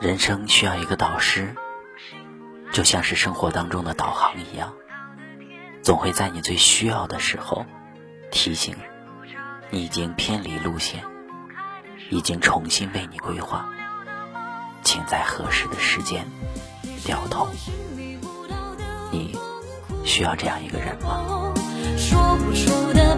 人生需要一个导师，就像是生活当中的导航一样，总会在你最需要的时候提醒你已经偏离路线，已经重新为你规划，请在合适的时间掉头。你需要这样一个人吗？说不出的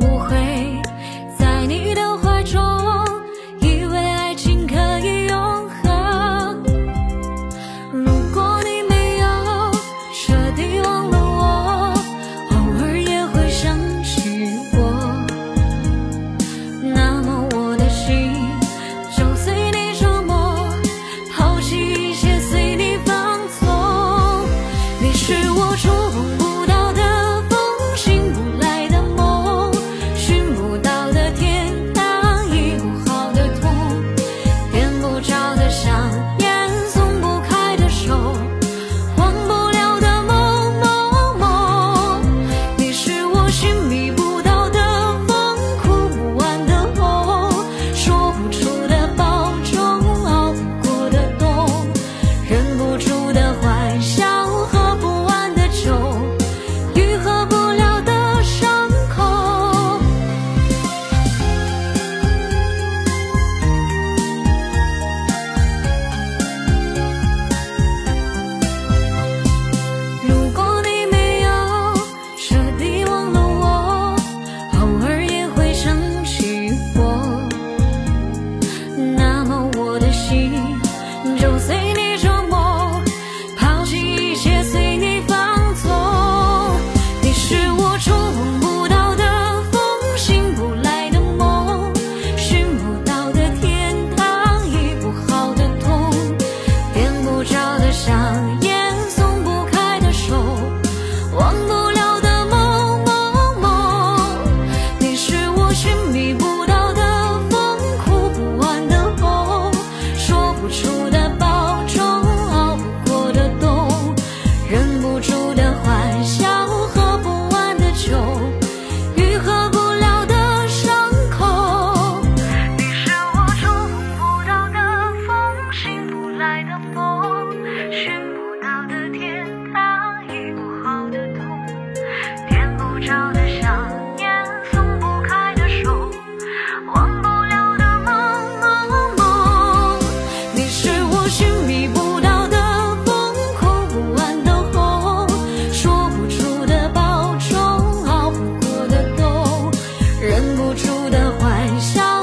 无悔 don't you 心。的话。的欢笑。